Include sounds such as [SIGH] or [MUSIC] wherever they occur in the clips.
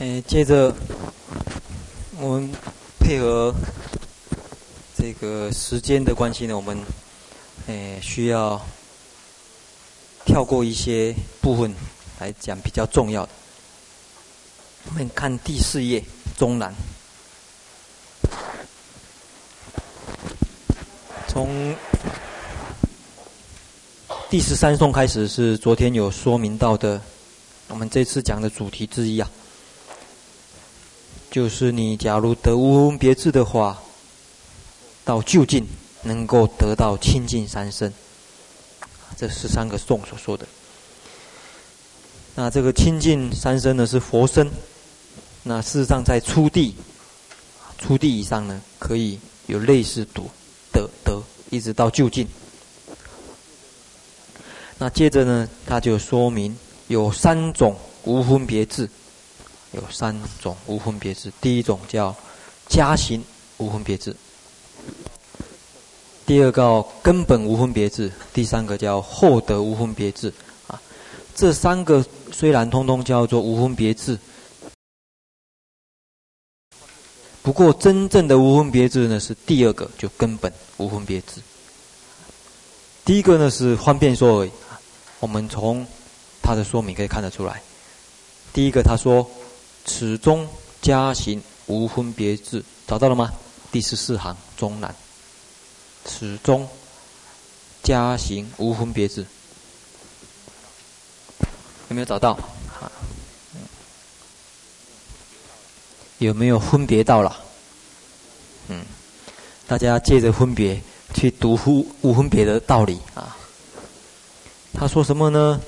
哎，接着我们配合这个时间的关系呢，我们哎需要跳过一些部分来讲比较重要的。我们看第四页中南，从第十三颂开始是昨天有说明到的，我们这次讲的主题之一啊，就是你假如得无分别智的话，到就近能够得到清净三身，这十三个颂所说的。那这个清净三身呢是佛身。那事实上，在初地、初地以上呢，可以有类似读得得，一直到就近。那接着呢，他就说明有三种无分别智，有三种无分别智。第一种叫加行无分别智，第二个根本无分别智，第三个叫后得无分别智。啊，这三个虽然通通叫做无分别智。不过，真正的无分别智呢，是第二个，就根本无分别智。第一个呢是方便说而已，我们从他的说明可以看得出来。第一个他说：“此中加行无分别智，找到了吗？第十四行中南，此中加行无分别智，有没有找到？”有没有分别到了？嗯，大家借着分别去读无无分别的道理啊。他说什么呢？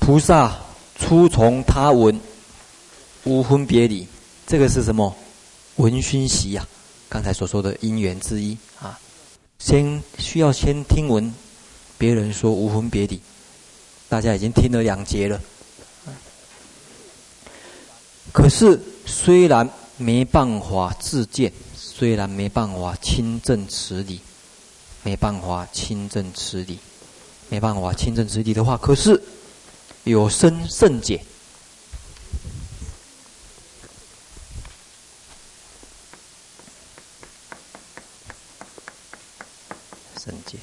菩萨初从他闻无分别理，这个是什么？闻熏习呀，刚才所说的因缘之一啊。先需要先听闻别人说无分别理，大家已经听了两节了。可是。虽然没办法自见，虽然没办法亲证此理，没办法亲证此理，没办法亲证此理的话，可是有生甚解，圣解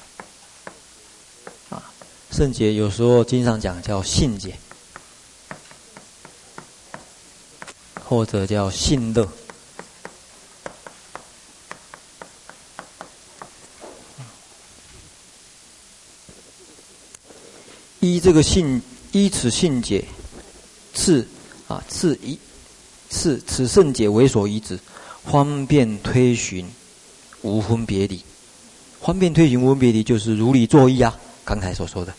啊，圣解有时候经常讲叫信解。或者叫信乐，依这个信，依此信解，次啊次一次此圣解为所依止，方便推寻无分别理。方便推行无分别理，就是如理作意啊。刚才所说的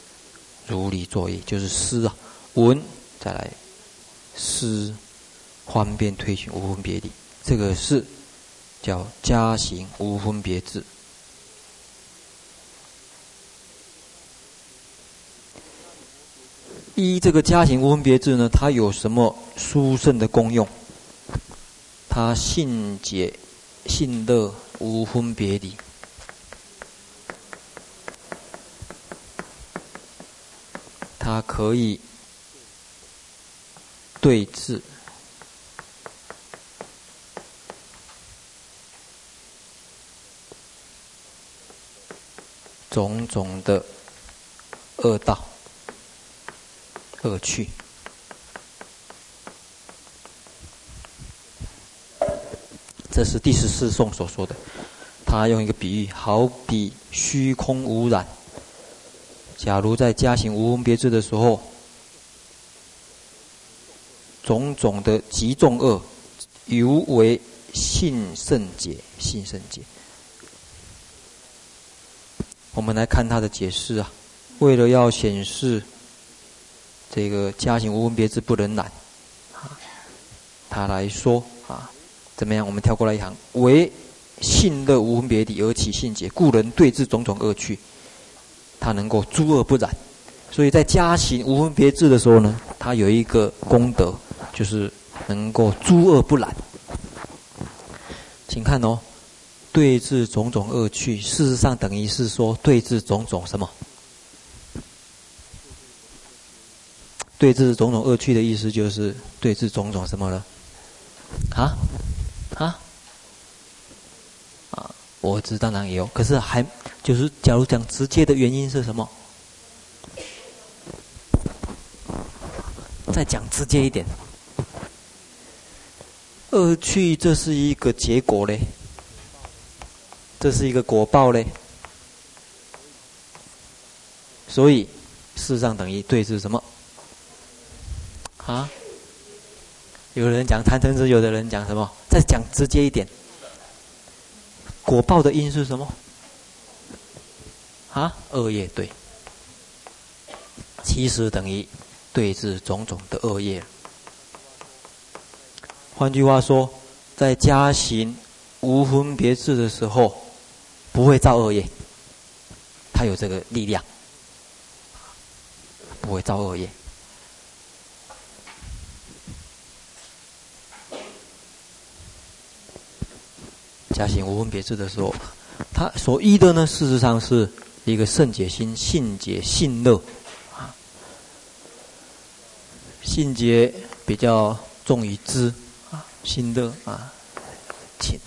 如理作意，就是思啊，闻再来思。方便推行无分别理，这个是叫加行无分别智。一这个加行无分别智呢，它有什么殊胜的功用？它信解信乐无分别理，它可以对治。种种的恶道、恶趣，这是第十四颂所说的。他用一个比喻，好比虚空污染。假如在加行无分别智的时候，种种的极重恶，犹为信胜解，信胜解。我们来看他的解释啊，为了要显示这个加行无分别智不能染，啊，他来说啊，怎么样？我们跳过来一行，为信乐无分别理而起信解，故能对治种种恶趣，他能够诸恶不染。所以在加行无分别智的时候呢，他有一个功德，就是能够诸恶不染。请看哦。对治种种恶趣，事实上等于是说对治种种什么？对治种种恶趣的意思就是对治种种什么了？啊？啊？啊？我知当然也有，可是还就是假如讲直接的原因是什么？再讲直接一点，恶趣这是一个结果嘞，这是一个果报嘞，所以事实上等于对是什么？啊？有人讲贪嗔痴，有的人讲什么？再讲直接一点，果报的因是什么？啊？恶业对，其实等于对治种种的恶业。换句话说，在加行无分别智的时候，不会造恶业，他有这个力量，不会造恶业。加行无分别智的时候，他所依的呢，事实上是一个圣解心、信解、信乐啊。信解比较重于知啊，信乐啊轻，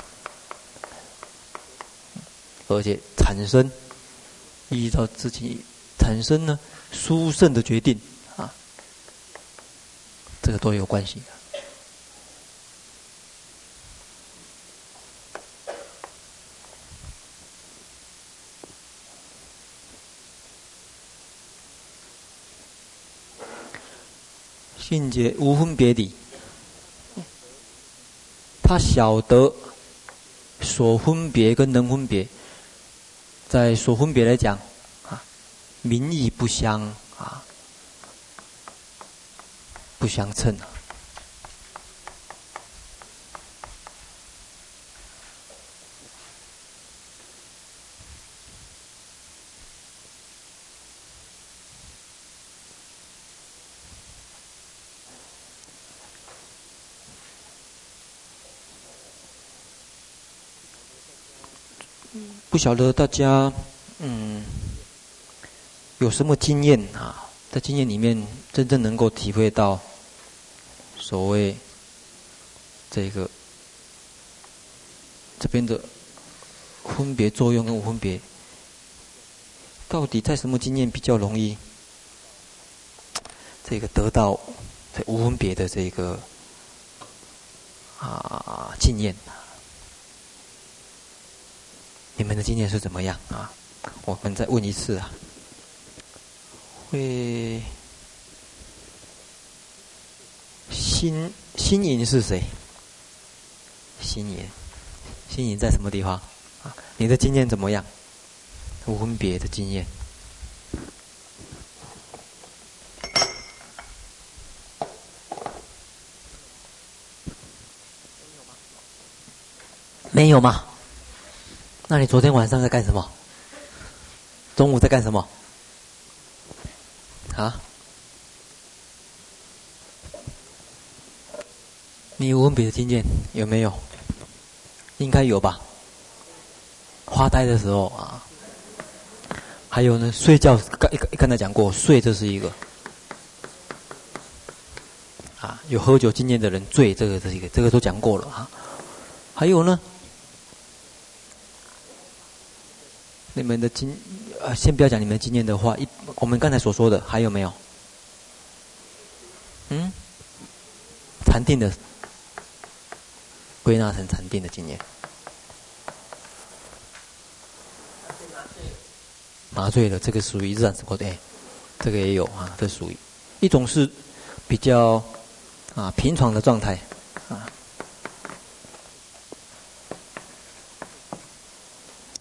而且产生依照自己产生呢殊胜的决定啊，这个都有关系。信解无分别理，他晓得所分别跟能分别，在所分别来讲，啊，名义不相啊，不相称啊。不晓得大家嗯有什么经验啊？在经验里面，真正能够体会到所谓这个这边的分别作用跟无分别，到底在什么经验比较容易这个得到这无分别的这个啊经验？你们的经验是怎么样啊？我们再问一次啊。会心心隐是谁？心隐，心隐在什么地方？啊，你的经验怎么样？无分别的经验。没有吗？那你昨天晚上在干什么？中午在干什么？啊？你无分别的经验有没有？应该有吧。发呆的时候啊，还有呢，睡觉刚刚刚才讲过，睡这是一个啊，有喝酒经验的人醉，这个这是一个，这个都讲过了啊。还有呢？们的经，呃，先不要讲你们的经验的话，一我们刚才所说的还有没有？嗯，禅定的归纳成禅定的经验，麻醉了，这个属于日常生活的，这个也有啊，这属于一种是比较啊平常的状态啊。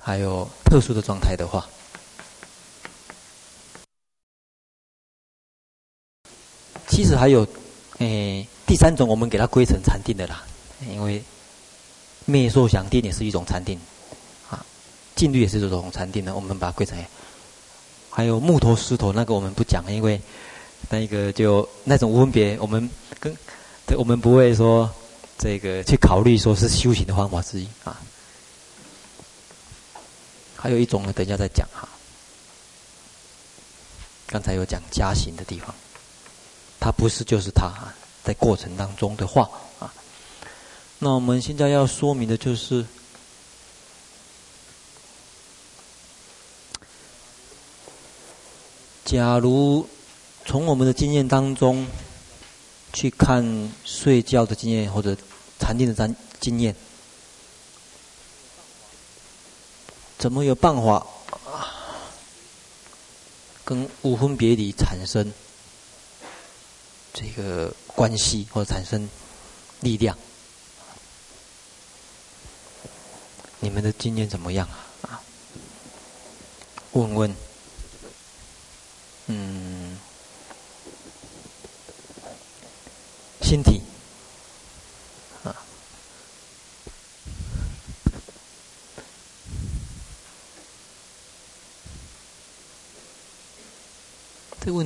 还有特殊的状态的话，其实还有，诶，第三种我们给它归成禅定的啦，因为灭受想定也是一种禅定，啊，静虑也是这种禅定的，我们把它归成。还有木头石头那个我们不讲，因为那个就那种无分别，我们跟，我们不会说这个去考虑说是修行的方法之一啊。还有一种呢，等一下再讲哈。刚才有讲加行的地方，它不是就是它，在过程当中的话啊。那我们现在要说明的就是，假如从我们的经验当中去看睡觉的经验或者禅定的经经验，怎么有办法跟无分别理产生？这个关系或者产生力量，你们的经验怎么样啊？啊，问问，嗯，心体，啊，这个问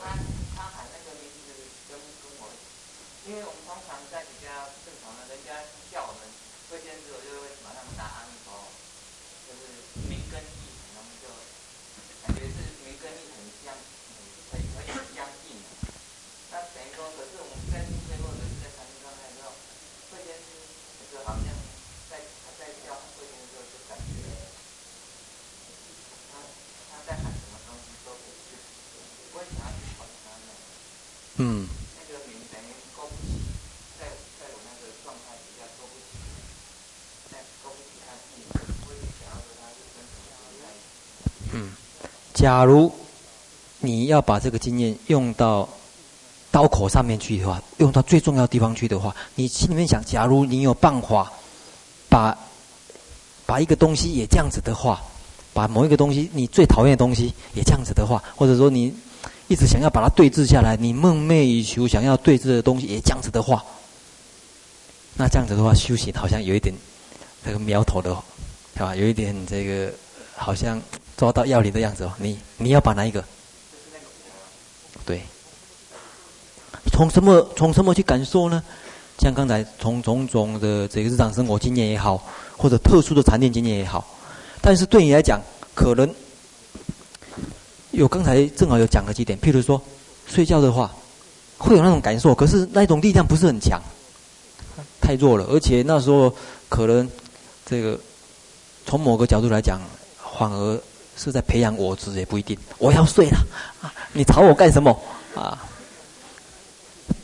假如你要把这个经验用到刀口上面去的话，用到最重要的地方去的话，你心里面想，假如你有办法把把一个东西也这样子的话，把某一个东西你最讨厌的东西也这样子的话，或者说你。一直想要把它对峙下来，你梦寐以求想要对峙的东西也这样子的话，那这样子的话，修行好像有一点这个苗头的，是吧？有一点这个好像抓到要领的样子哦。你你要把哪一个？对。从什么从什么去感受呢？像刚才从种种的这个日常生活经验也好，或者特殊的禅定经验也好，但是对你来讲，可能。有刚才正好有讲了几点，譬如说睡觉的话，会有那种感受，可是那种力量不是很强，太弱了，而且那时候可能这个从某个角度来讲，反而是在培养我执也不一定。我要睡了，啊，你吵我干什么啊？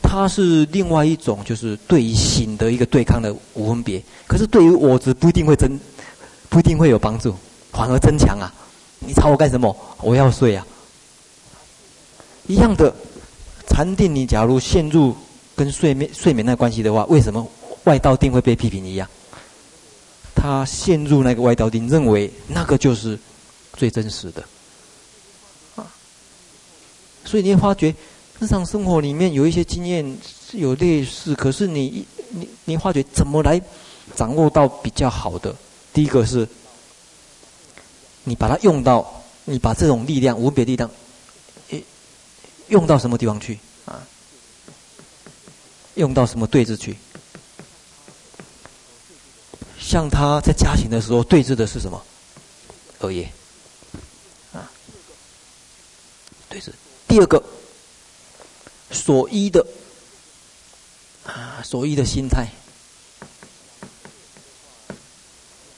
它是另外一种，就是对于醒的一个对抗的无分别，可是对于我执不一定会增，不一定会有帮助，反而增强啊。你吵我干什么？我要睡啊！一样的禅定，你假如陷入跟睡眠睡眠那关系的话，为什么外道定会被批评一样？他陷入那个外道定，认为那个就是最真实的啊。所以你会发觉日常生活里面有一些经验是有类似，可是你你你发觉怎么来掌握到比较好的？第一个是。你把它用到，你把这种力量、无别力量，用到什么地方去啊？用到什么对治去？像他在家庭的时候对治的是什么？恶业啊，对治。第二个，所依的啊，所依的心态。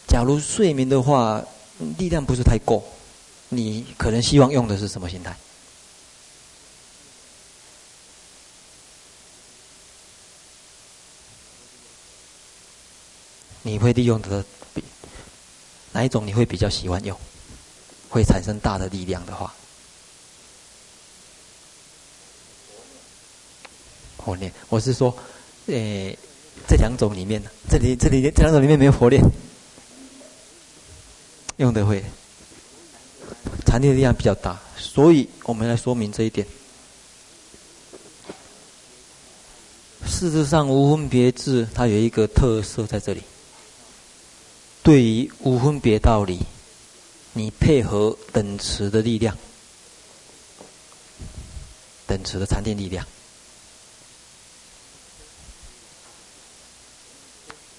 假如睡眠的话。力量不是太够，你可能希望用的是什么心态？你会利用的哪一种？你会比较喜欢用？会产生大的力量的话，火炼。我是说，诶，这两种里面，这里这里这两种里面没有火炼。用的会，禅定的力量比较大，所以我们来说明这一点。事实上，无分别智它有一个特色在这里。对于无分别道理，你配合等持的力量，等持的禅定力量，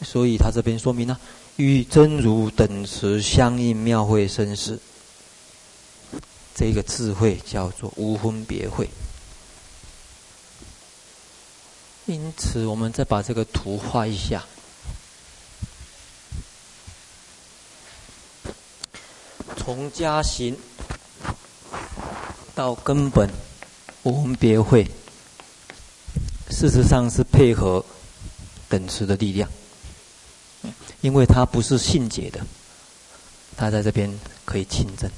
所以他这边说明了、啊、与真如等持相应妙慧生死，这个智慧叫做无分别慧。因此，我们再把这个图画一下。从加行到根本无分别会，事实上是配合等持的力量，因为它不是信解的，它在这边可以亲证，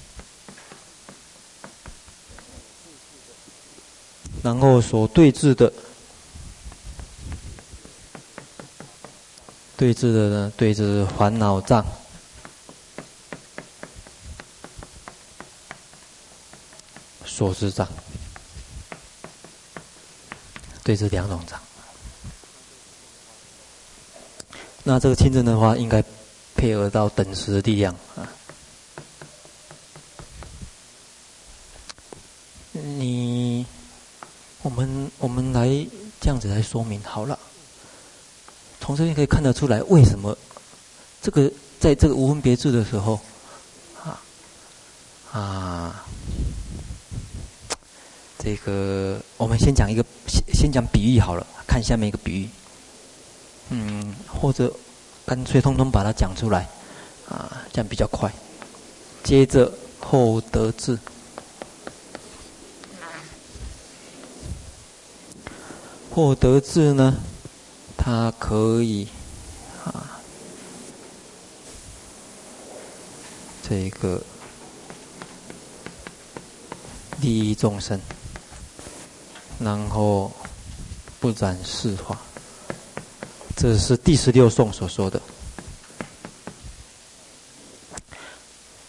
然后所对治的，对治的呢，对治烦恼障。所知障，对这两种障，那这个亲证的话，应该配合到等时的力量啊。你，我们我们来这样子来说明好了。从这边可以看得出来，为什么这个在这个无分别智的时候，啊啊。这个我们先讲一个，先先讲比喻好了，看下面一个比喻。嗯，或者干脆通通把它讲出来，啊，这样比较快。接着后得智，后得智呢，它可以啊，这个利益众生。然后不染世法，这是第十六颂所说的。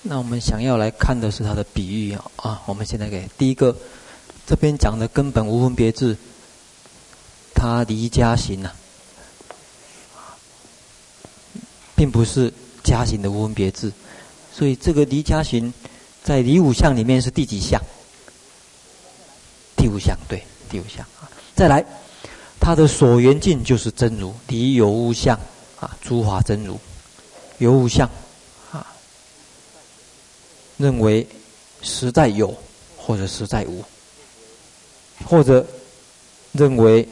那我们想要来看的是它的比喻啊啊！我们现在给第一个，这边讲的根本无分别智，它离家行呐、啊，并不是家行的无分别智，所以这个离家行在离五相里面是第几项？第五项，对。第五项啊，再来，他的所缘境就是真如，离有无相啊，诸法真如，有无相啊，认为实在有或者实在无，或者认为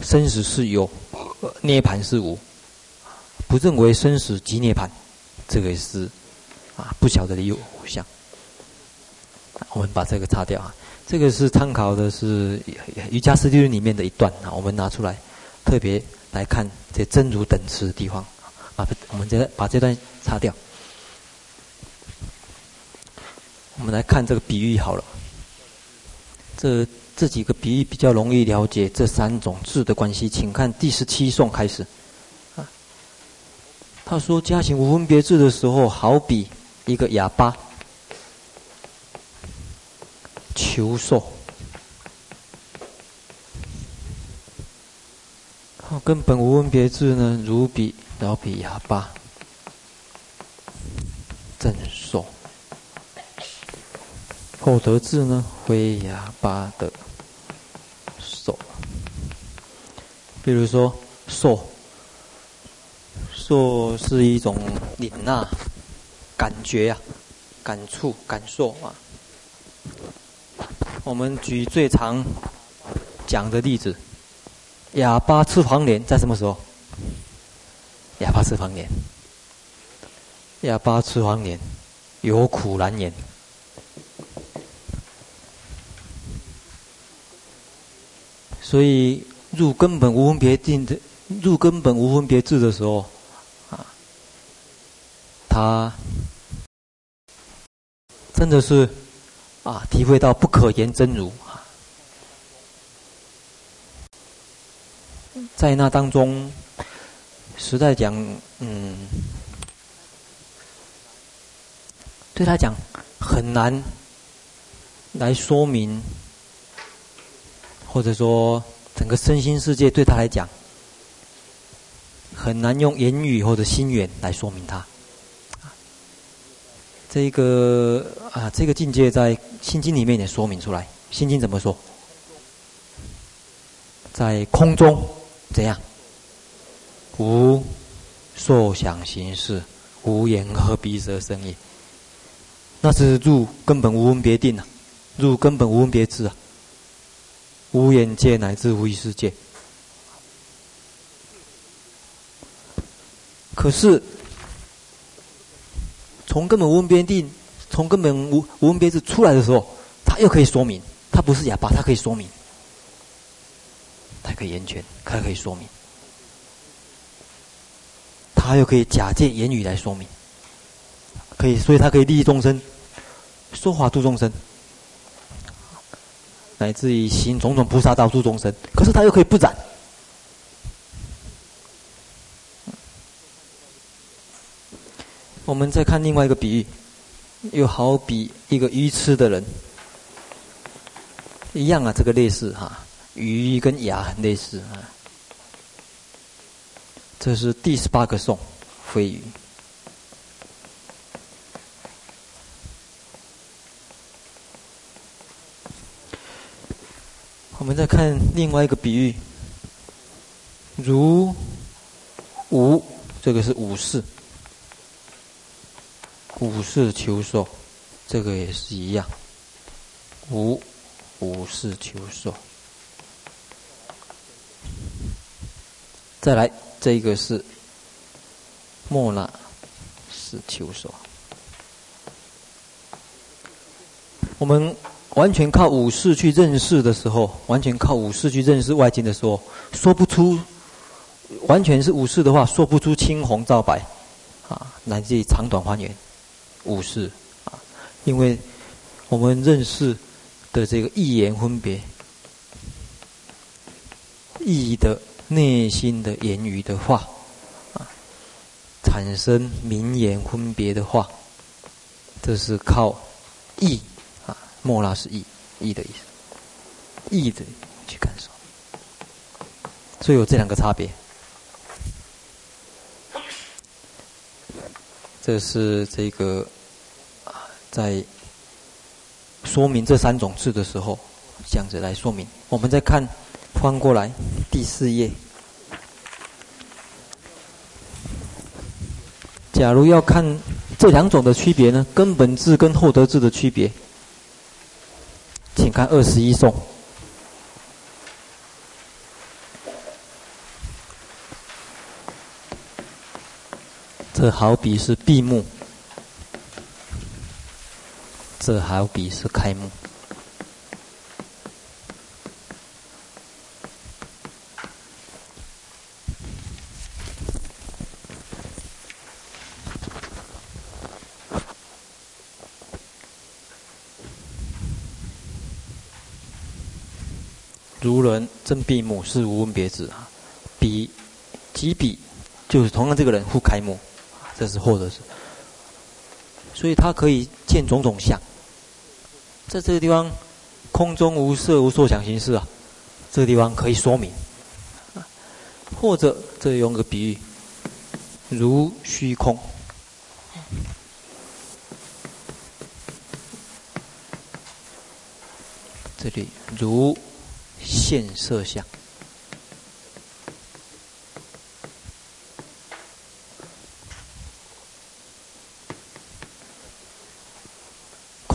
生死是有，涅槃是无，不认为生死即涅槃，这个是啊不晓得离有无相，我们把这个擦掉啊。这个是参考的是《瑜伽师地论》里面的一段啊，我们拿出来特别来看这真如等持的地方啊，我们再把这段擦掉。我们来看这个比喻好了，这这几个比喻比较容易了解这三种智的关系，请看第十七颂开始。他说：“加行无分别智的时候，好比一个哑巴。”求受，好，根本无分别智呢，如彼老彼哑巴，正受。后得智呢，非哑巴的受。比如说，受，受是一种领纳、感觉呀、啊、感触、感受啊。我们举最常讲的例子，哑巴吃黄连在什么时候？哑巴吃黄连，哑巴吃黄连，有苦难言。所以入根本无分别定的，入根本无分别智的时候，啊，他真的是。啊，体会到不可言真如啊，在那当中，实在讲，嗯，对他讲很难来说明，或者说整个身心世界对他来讲，很难用言语或者心缘来说明他。这个啊，这个境界在《心经》里面也说明出来，《心经》怎么说？在空中怎样？无受想行识，无眼耳鼻舌身意。那是入根本无分别定啊，入根本无分别智啊，无眼界乃至无意识界。可是，从根本无分别定，从根本无无分别字出来的时候，他又可以说明，他不是哑巴，他可以说明，他可以言权，他可以说明，他又可以假借言语来说明。可以，所以他可以利益众生，说法度众生，乃至于行种种菩萨道度众生。可是他又可以不染。我们再看另外一个比喻，又好比一个愚痴的人，一样啊，这个类似哈，鱼跟牙很类似啊。这是第十八个颂，飞鱼。我们再看另外一个比喻，如无，这个是武士，无事求索，这个也是一样，无无事求索。再来，这个是莫那是求索，我们。完全靠五识去认识的时候，完全靠五识去认识外境的时候，说不出，完全是五识的话，说不出青红皂白，啊，乃至于长短方圆，五识啊，因为我们认识的这个意言分别，意的内心的言语的话，啊，产生名言分别的话，这是靠意啊。莫那是意，意的意思，意的去感受，所以有这两个差别。这是这个，在说明这三种智的时候，这样子来说明。我们再看翻过来第四页，假如要看这两种的区别呢，根本智跟后得智的区别。请看二十一颂，这好比是闭目，这好比是开幕。如人正闭目是无分别智啊，彼即彼就是同样这个人复开目，这是后得是，所以他可以见种种相，在这个地方空中无色无受想行识啊，这个地方可以说明，或者这里用个比喻，如虚空，这里如。现色相，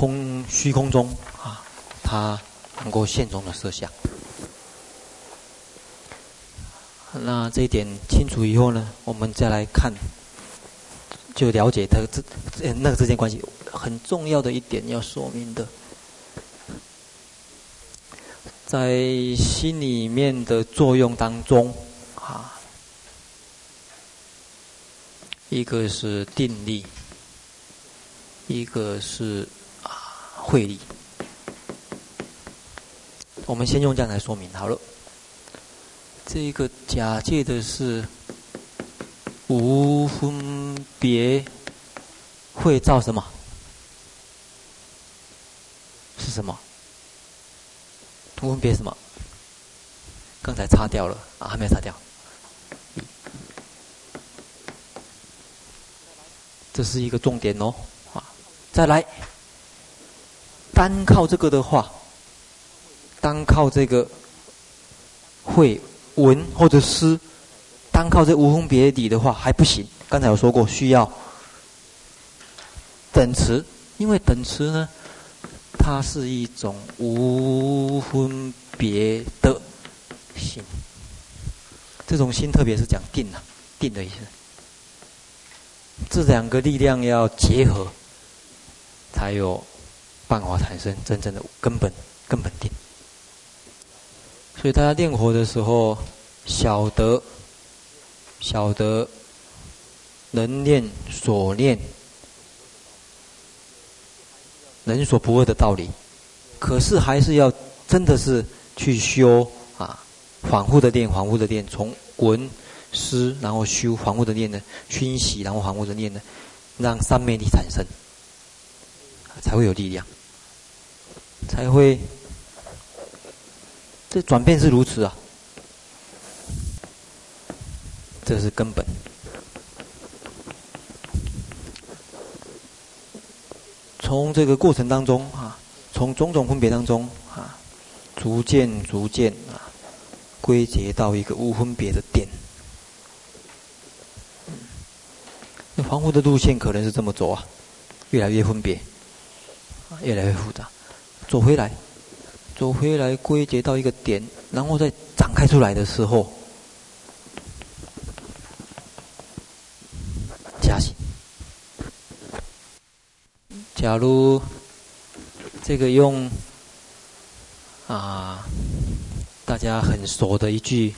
空虚空中啊，它能够现中的色相。那这一点清楚以后呢，我们再来看，就了解它这那个之间关系很重要的一点要说明的。在心里面的作用当中，啊，一个是定力，一个是啊慧力。我们先用这样来说明好了。这个假借的是无分别会造什么？是什么？无分别什么？刚才擦掉了啊，还没有擦掉。这是一个重点哦，啊，再来，单靠这个的话，单靠这个会闻或者思，单靠这无分别底的话还不行。刚才有说过，需要等持，因为等持呢，它是一种无分别的心，这种心特别是讲定啊，定的意思。这两个力量要结合，才有办法产生真正的根本根本定。所以大家练佛的时候，晓得晓得能念所念，能所不二的道理，可是还是要真的是去修啊，反复的念，反复的念，从闻。思，然后修，反复的念呢，熏习，然后反复的念呢，让三昧力产生，才会有力量，才会，这转变是如此啊，这是根本。从这个过程当中啊，从种种分别当中啊，逐渐逐渐啊，归结到一个无分别的点。那防护的路线可能是这么走啊，越来越分别，越来越复杂，走回来，走回来归结到一个点，然后再展开出来的时候，加行。假如这个用啊，大家很熟的一句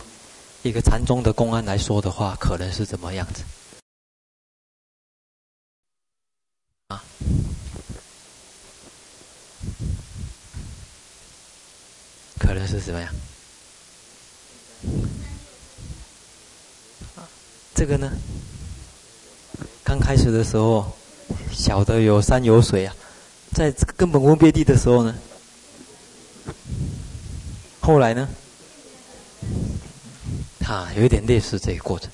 一个禅宗的公案来说的话，可能是怎么样子？啊，可能是怎么样？这个呢？刚开始的时候，小的有山有水啊，在根本无分别地的时候呢，后来呢，啊，有一点类似这个过程，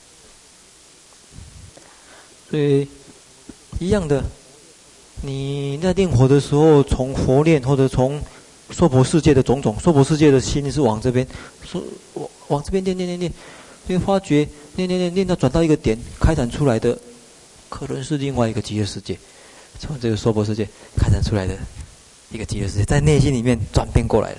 所以一样的。你在念佛的时候，从佛念或者从娑婆世界的种种，娑婆世界的心是往这边，往往这边念念念念，你会发觉念念念念到转到一个点，开展出来的可能是另外一个极乐世界，从这个娑婆世界开展出来的一个极乐世界，在内心里面转变过来了。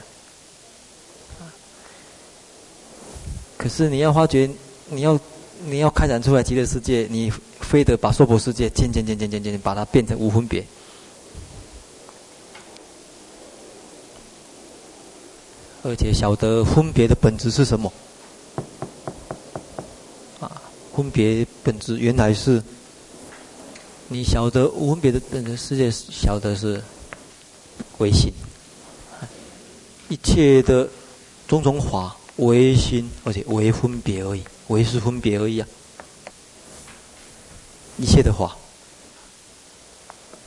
可是你要发觉，你要你要开展出来极乐世界，你。非得把娑婆世界渐渐渐渐渐渐把它变成无分别，而且晓得分别的本质是什么？啊，分别本质原来是，你晓得无分别的本质世界，晓得是唯心，一切的种种法唯心，而且唯分别而已，唯是分别而已啊。一切的话，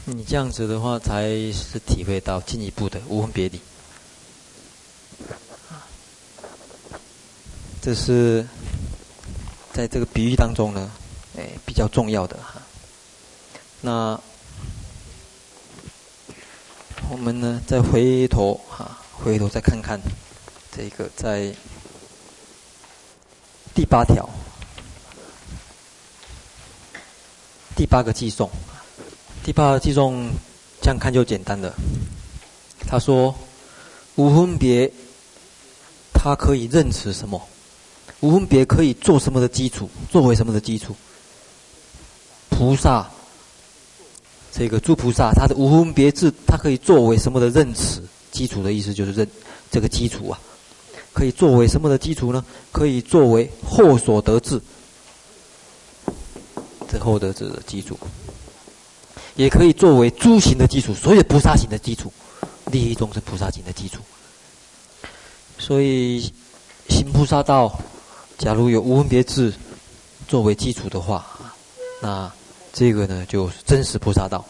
你这样子的话，才是体会到进一步的无分别理。这是在这个比喻当中呢，哎，比较重要的哈。那我们呢，再回头哈，回头再看看这个在第八条。第八个偈颂，第八个偈颂这样看就简单了。他说：“无分别，它可以认识什么？无分别可以做什么的基础？作为什么的基础？菩萨，这个诸菩萨，他的无分别智，它可以作为什么的认识？基础的意思就是认这个基础啊，可以作为什么的基础呢？可以作为后所得智。”这后得智的基础，也可以作为诸行的基础，所有菩萨行的基础，利益众生菩萨行的基础。所以行菩萨道，假如有无分别智作为基础的话，那这个呢就是真实菩萨道。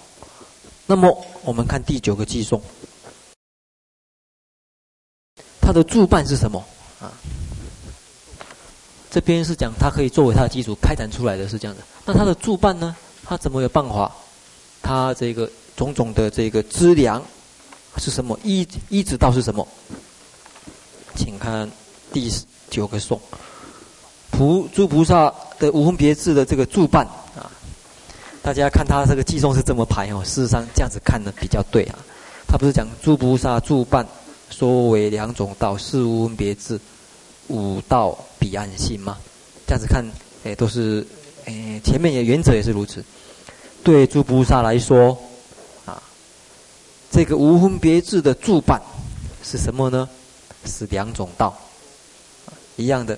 那么我们看第九个偈颂，它的助伴是什么啊？这边是讲它可以作为它的基础开展出来的是这样的。那它的助伴呢？它怎么有办法？它这个种种的这个资粮是什么？依依止道是什么？请看第九个颂，菩诸菩萨的无分别智的这个助伴啊，大家看他这个偈颂是这么排哦。事实上这样子看呢比较对啊。他不是讲诸菩萨助伴说为两种道，是无分别智，五道彼岸性吗？这样子看，哎，都是哎前面也原则也是如此。对诸菩萨来说，啊，这个无分别智的助伴是什么呢？是两种道，一样的。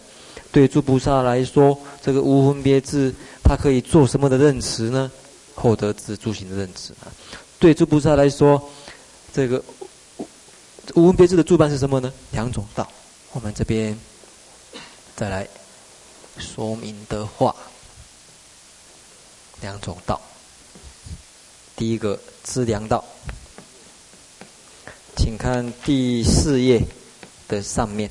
对诸菩萨来说，这个无分别智，它可以做什么的认识呢？获得智诸行的认识啊。对诸菩萨来说，这个无分别智的助伴是什么呢？两种道。我们这边再来说明的话，两种道。第一个资粮道，请看第四页的上面，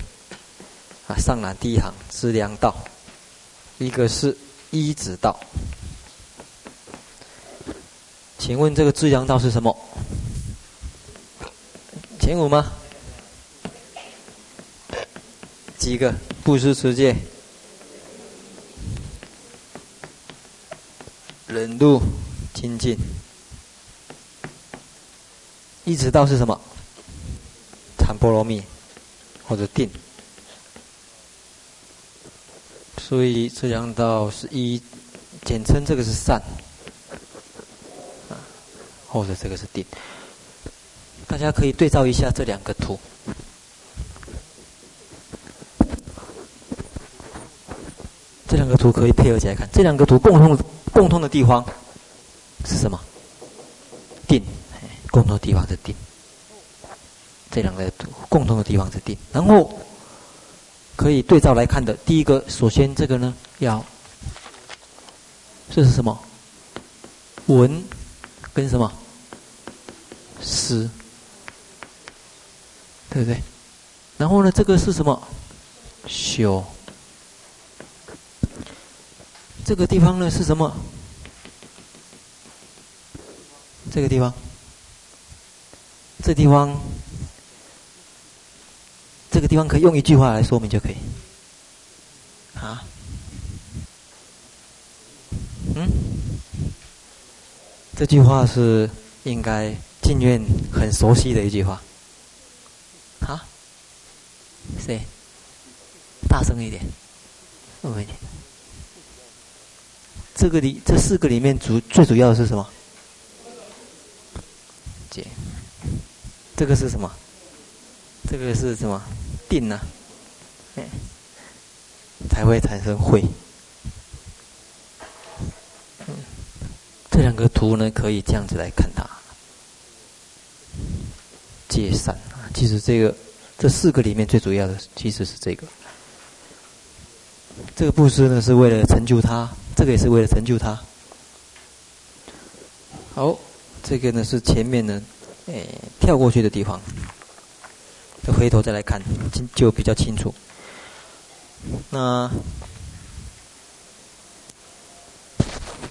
啊，上栏第一行资粮道，一个是一指道，请问这个资粮道是什么？前五吗？几个？布施持戒，忍辱精进。依止道是什么？禅波罗蜜，或者定。所以资粮道是一，简称这个是善，啊，或者这个是定。大家可以对照一下这两个图，这两个图可以配合起来看。这两个图共同共通的地方是什么？定。共同的地方是定，这两个共同的地方是定。然后可以对照来看的，第一个，首先这个呢，要这是什么？闻跟什么？思，对不对？然后呢，这个是什么？修。这个地方呢是什么？这个地方。这地方，这个地方可以用一句话来说明就可以。啊？嗯？这句话是应该净愿很熟悉的一句话。啊？谁？大声一点。我问你，这个里这四个里面主最主要的是什么？姐。这个是什么？这个是什么？定呢、啊？才会产生慧。嗯，这两个图呢，可以这样子来看它。戒善啊，其实这个这四个里面最主要的其实是这个。这个布施呢，是为了成就他，这个也是为了成就他。好，这个呢是前面呢。哎，跳过去的地方，回头再来看，就比较清楚。那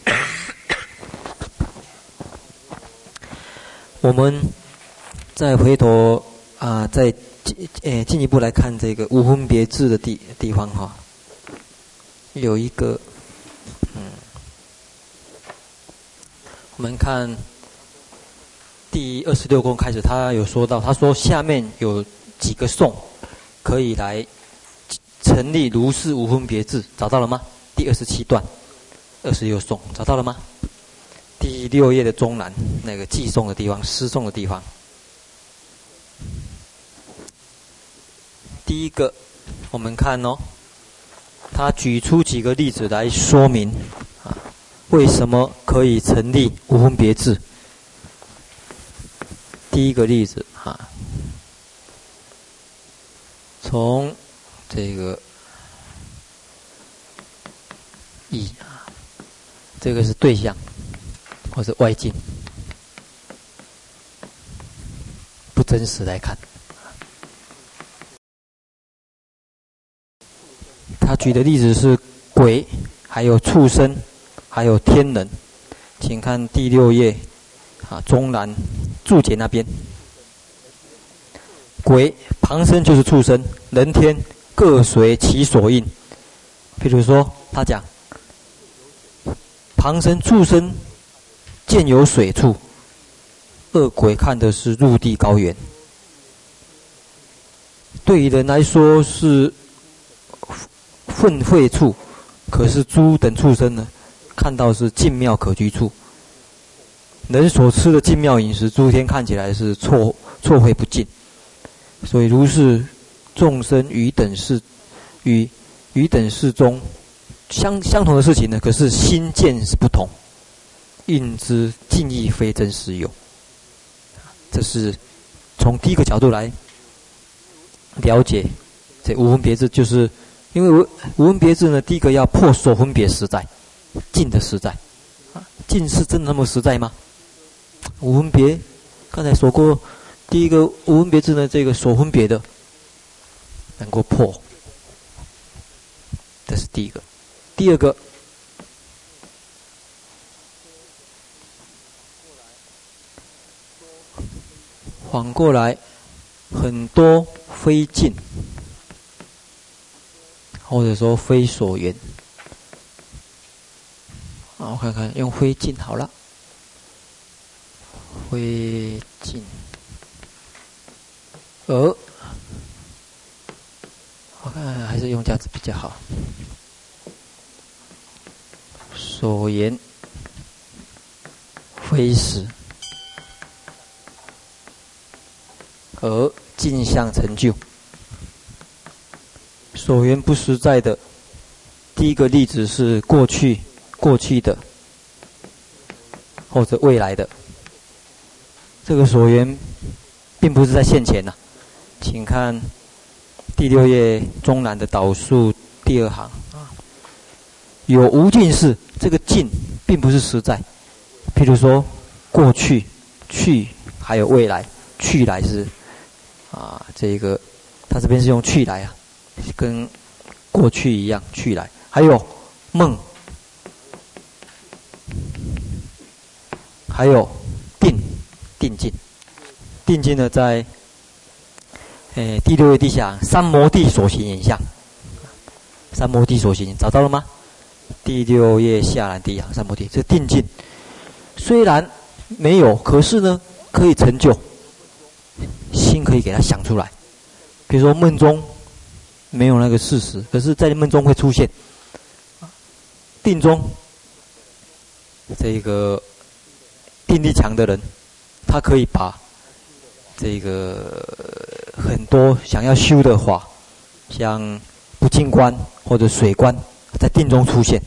[COUGHS] 我们再回头啊，再进呃进一步来看这个无分别智的地地方哈，有一个嗯，我们看。第二十六宫开始，他有说到，他说下面有几个颂可以来成立如是无分别智，找到了吗？第二十七段，二十六颂找到了吗？第六页的中南那个偈颂的地方，诗颂的地方。第一个，我们看哦，他举出几个例子来说明啊，为什么可以成立无分别智。第一个例子哈，从这个一啊，这个是对象或者外境，不真实来看，他举的例子是鬼，还有畜生，还有天人。请看第六页，啊，中南注解那边。鬼旁生就是畜生，人天各随其所应。譬如说，他讲旁生畜生见有水处，恶鬼看的是陆地高原。对于人来说是粪秽处，可是猪等畜生呢，看到是净妙可居处。人所吃的净妙饮食，诸天看起来是错错会不尽。所以如是众生于等事，与于等事中相相同的事情呢，可是心见是不同，应知尽亦非真实有。这是从第一个角度来。了解这无分别智，就是因为无无分别智呢，第一个要破所分别实在，尽的实在，啊，尽是真的那么实在吗？无分别，刚才说过，第一个无分别智呢，这个所分别的能够破，这是第一个。第二个，反过来，很多。非尽，或者说非所缘。啊，我看看用非尽好了。非尽，而我看还是用价值比较好。所缘非实，而。镜像成就，所缘不实在的。第一个例子是过去、过去的，或者未来的。这个所缘，并不是在现前呐、请看第六页中南的导数第二行啊，有无尽事，这个尽并不是实在。譬如说，过去、去，还有未来，去来是。啊，这个，他这边是用去来啊，跟过去一样去来。还有梦，还有定，定境，定境呢，在诶第六页底下，三摩地所行影像，三摩地所行找到了吗？第六页下栏地下，三摩地，这定境虽然没有，可是呢，可以成就。心可以给他想出来，比如说梦中没有那个事实，可是在梦中会出现。定中这个定力强的人，他可以把这个很多想要修的话，像不净观或者水观，在定中出现。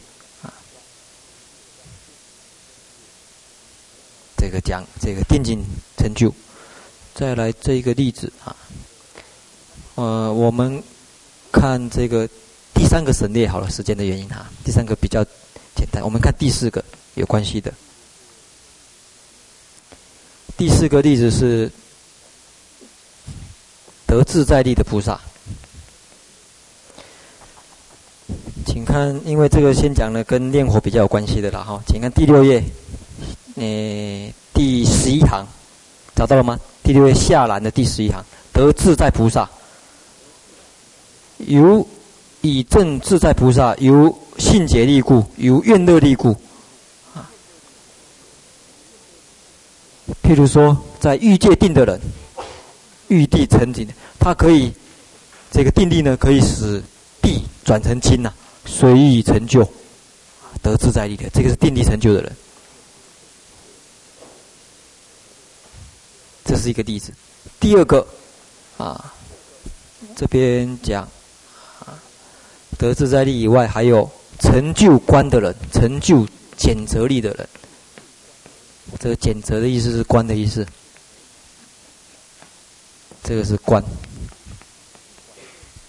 这个讲这个定境成就。再来这一个例子啊，呃，我们看这个第三个省略好了，时间的原因哈。第三个比较简单，我们看第四个有关系的。第四个例子是得自在力的菩萨，请看，因为这个先讲了跟念佛比较有关系的了哈，请看第六页，呃，第十一行，找到了吗？第六页下栏的第十一行，得自在菩萨，由以证自在菩萨，由信解力故，由愿乐力故。啊，譬如说，在欲界定的人，玉帝成定，他可以这个定力呢，可以使地转成金呐，随意成就，得自在力的，这个是定力成就的人。这是一个例子。第二个，啊，这边讲，啊，得自在力以外，还有成就观的人，成就检择力的人。这个检择的意思是观的意思。这个是观。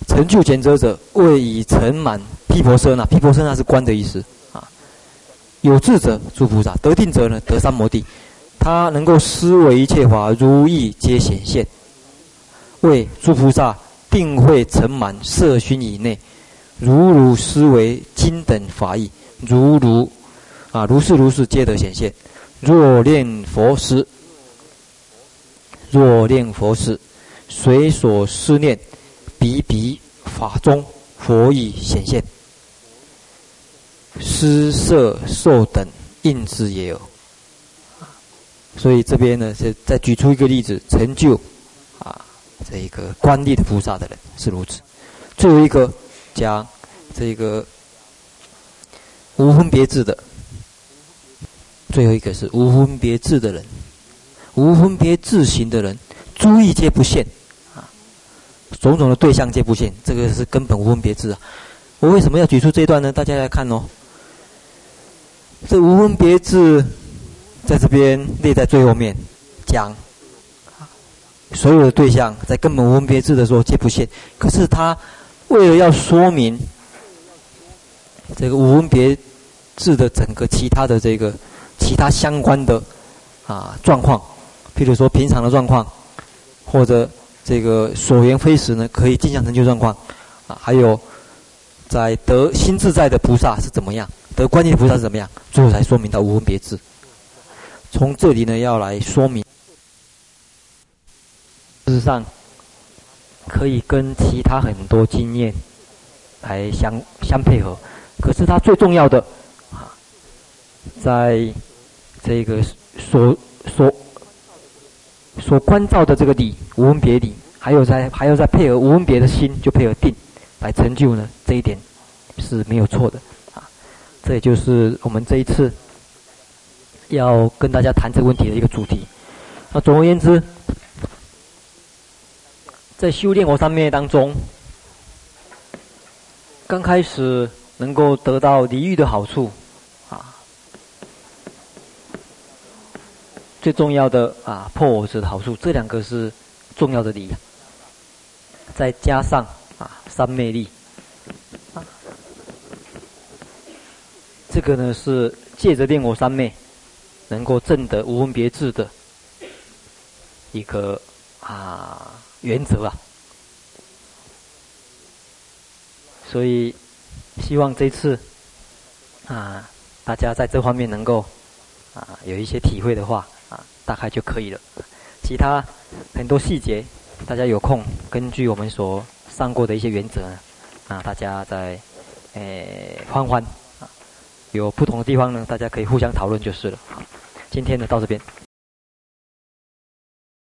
成就检择者，谓已成满毗婆舍那，毗婆舍那是观的意思。啊，有智者诸菩萨，得定者呢，得三摩地。他能够思维一切法如意皆显现，为诸菩萨定慧成满色熏以内，如如思维经等法义，如如啊，如是如是皆得显现。若念佛时，若念佛时，随所思念，彼彼法中佛已显现。施设受等应知也有。所以这边呢，是再举出一个例子，成就啊，这一个观力的菩萨的人是如此。最后一个讲这个无分别智的，最后一个是无分别智的人，无分别智行的人，诸义皆不现，种种的对象皆不现，这个是根本无分别智啊。我为什么要举出这一段呢？大家来看哦，这无分别智。在这边列在最后面讲，所有的对象在根本无分别智的时候皆不现。可是他为了要说明这个无分别智的整个其他的这个其他相关的啊状况，譬如说平常的状况，或者这个所缘非实呢，可以尽相成就状况啊，还有在得心自在的菩萨是怎么样，得观念菩萨是怎么样，最后才说明到无分别智。从这里呢，要来说明，事实上可以跟其他很多经验来相相配合。可是它最重要的啊，在这个所所所观照的这个理无分别理，还有在还有在配合无分别的心，就配合定来成就呢，这一点是没有错的啊。这也就是我们这一次。要跟大家谈这个问题的一个主题。那总而言之，在修炼我三昧当中，刚开始能够得到离欲的好处，啊，最重要的啊破我执的好处，这两个是重要的理。再加上啊三昧力，啊，这个呢是借着练我三昧。能够证得无分别智的一个啊原则啊，所以希望这次啊大家在这方面能够啊有一些体会的话啊，大概就可以了。其他很多细节，大家有空根据我们所上过的一些原则呢，啊，大家在诶欢欢啊，有不同的地方呢，大家可以互相讨论就是了。今天呢，到这边。